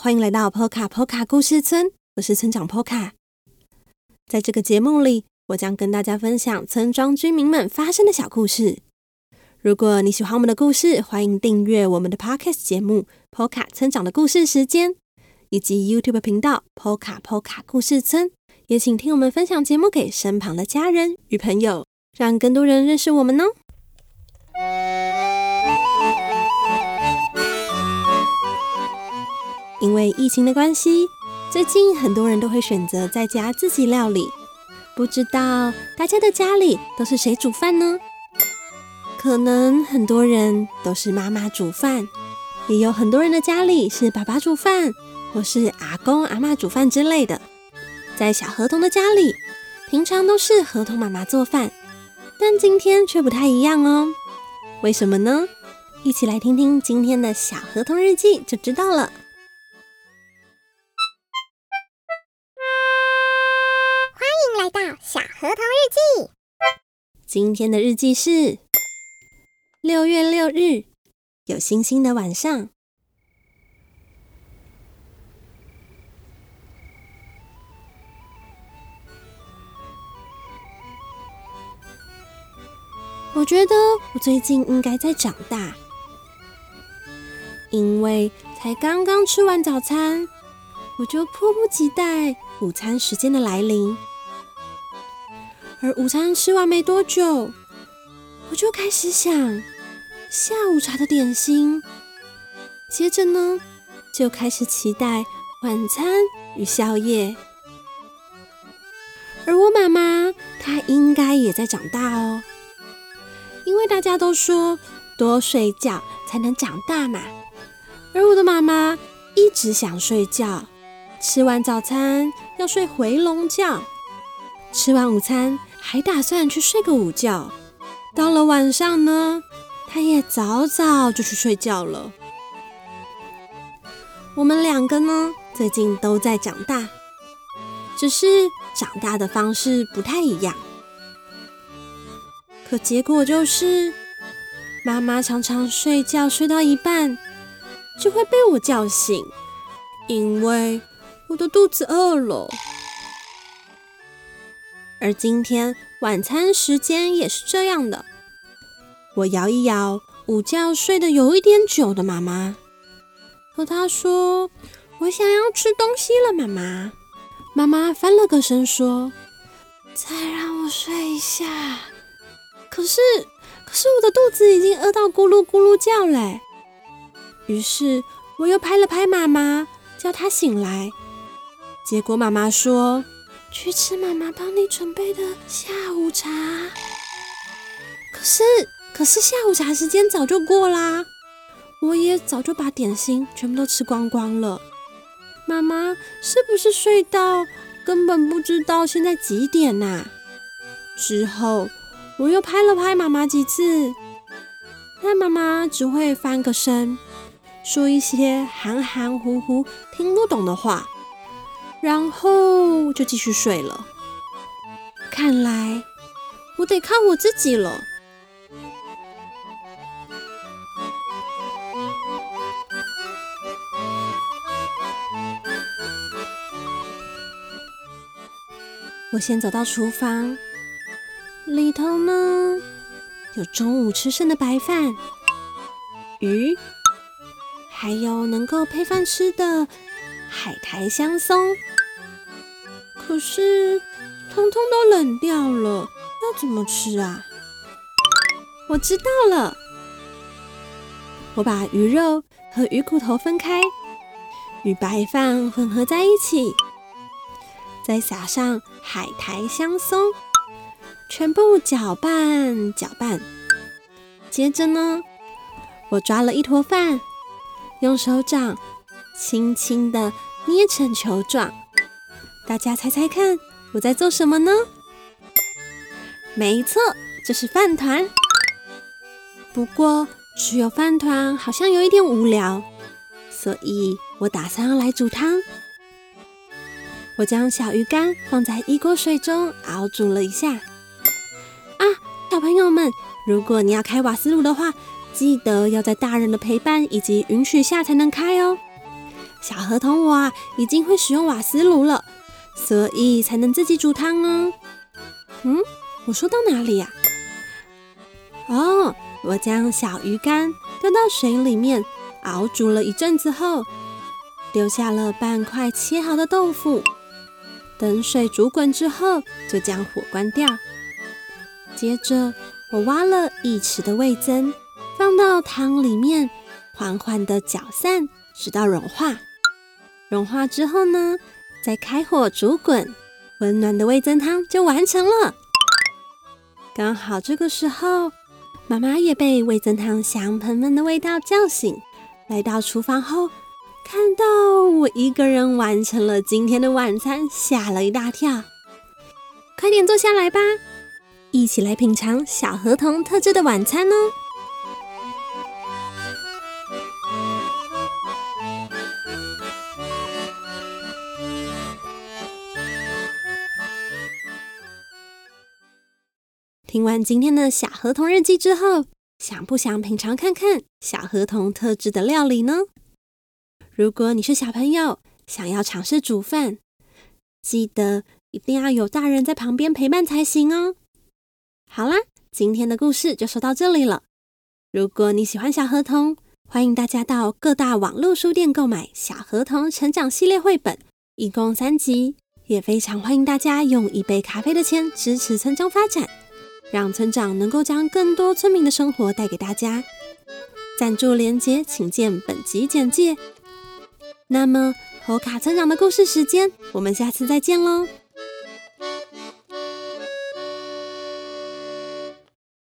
欢迎来到波卡波卡故事村，我是村长 Poka。在这个节目里，我将跟大家分享村庄居民们发生的小故事。如果你喜欢我们的故事，欢迎订阅我们的 Podcast 节目《Poka 村长的故事时间》，以及 YouTube 频道“波卡波卡故事村”。也请听我们分享节目给身旁的家人与朋友，让更多人认识我们哦。因为疫情的关系，最近很多人都会选择在家自己料理。不知道大家的家里都是谁煮饭呢？可能很多人都是妈妈煮饭，也有很多人的家里是爸爸煮饭，或是阿公阿嬷煮饭之类的。在小河童的家里，平常都是河童妈妈做饭，但今天却不太一样哦。为什么呢？一起来听听今天的小河童日记就知道了。小河童日记，今天的日记是六月六日，有星星的晚上。我觉得我最近应该在长大，因为才刚刚吃完早餐，我就迫不及待午餐时间的来临。而午餐吃完没多久，我就开始想下午茶的点心。接着呢，就开始期待晚餐与宵夜。而我妈妈，她应该也在长大哦，因为大家都说多睡觉才能长大嘛。而我的妈妈一直想睡觉，吃完早餐要睡回笼觉，吃完午餐，还打算去睡个午觉，到了晚上呢，他也早早就去睡觉了。我们两个呢，最近都在长大，只是长大的方式不太一样。可结果就是，妈妈常常睡觉睡到一半，就会被我叫醒，因为我的肚子饿了。而今天晚餐时间也是这样的，我摇一摇午觉睡得有一点久的妈妈，和她说：“我想要吃东西了，妈妈。”妈妈翻了个身说：“再让我睡一下。”可是，可是我的肚子已经饿到咕噜咕噜叫嘞。于是我又拍了拍妈妈，叫她醒来。结果妈妈说。去吃妈妈帮你准备的下午茶。可是，可是下午茶时间早就过啦，我也早就把点心全部都吃光光了。妈妈是不是睡到根本不知道现在几点呐？之后我又拍了拍妈妈几次，但妈妈只会翻个身，说一些含含糊糊听不懂的话。然后就继续睡了。看来我得靠我自己了。我先走到厨房，里头呢，有中午吃剩的白饭、鱼，还有能够配饭吃的海苔香松。可是，通通都冷掉了，要怎么吃啊？我知道了，我把鱼肉和鱼骨头分开，与白饭混合在一起，再撒上海苔香松，全部搅拌搅拌。接着呢，我抓了一坨饭，用手掌轻轻的捏成球状。大家猜猜看，我在做什么呢？没错，这是饭团。不过只有饭团好像有一点无聊，所以我打算要来煮汤。我将小鱼干放在一锅水中熬煮了一下。啊，小朋友们，如果你要开瓦斯炉的话，记得要在大人的陪伴以及允许下才能开哦。小河童我啊，已经会使用瓦斯炉了，所以才能自己煮汤哦。嗯，我说到哪里呀？哦，我将小鱼干丢到水里面熬煮了一阵子后，留下了半块切好的豆腐。等水煮滚之后，就将火关掉。接着，我挖了一匙的味噌，放到汤里面，缓缓地搅散，直到融化。融化之后呢，再开火煮滚，温暖的味噌汤就完成了。刚好这个时候，妈妈也被味噌汤香喷喷的味道叫醒，来到厨房后，看到我一个人完成了今天的晚餐，吓了一大跳。快点坐下来吧，一起来品尝小河童特制的晚餐哦。听完今天的小河童日记之后，想不想品尝看看小河童特制的料理呢？如果你是小朋友，想要尝试煮饭，记得一定要有大人在旁边陪伴才行哦。好啦，今天的故事就说到这里了。如果你喜欢小河童，欢迎大家到各大网络书店购买《小河童成长系列》绘本，一共三集。也非常欢迎大家用一杯咖啡的钱支持村庄发展，让村长能够将更多村民的生活带给大家。赞助连接请见本集简介。那么，猴卡村长的故事时间，我们下次再见喽。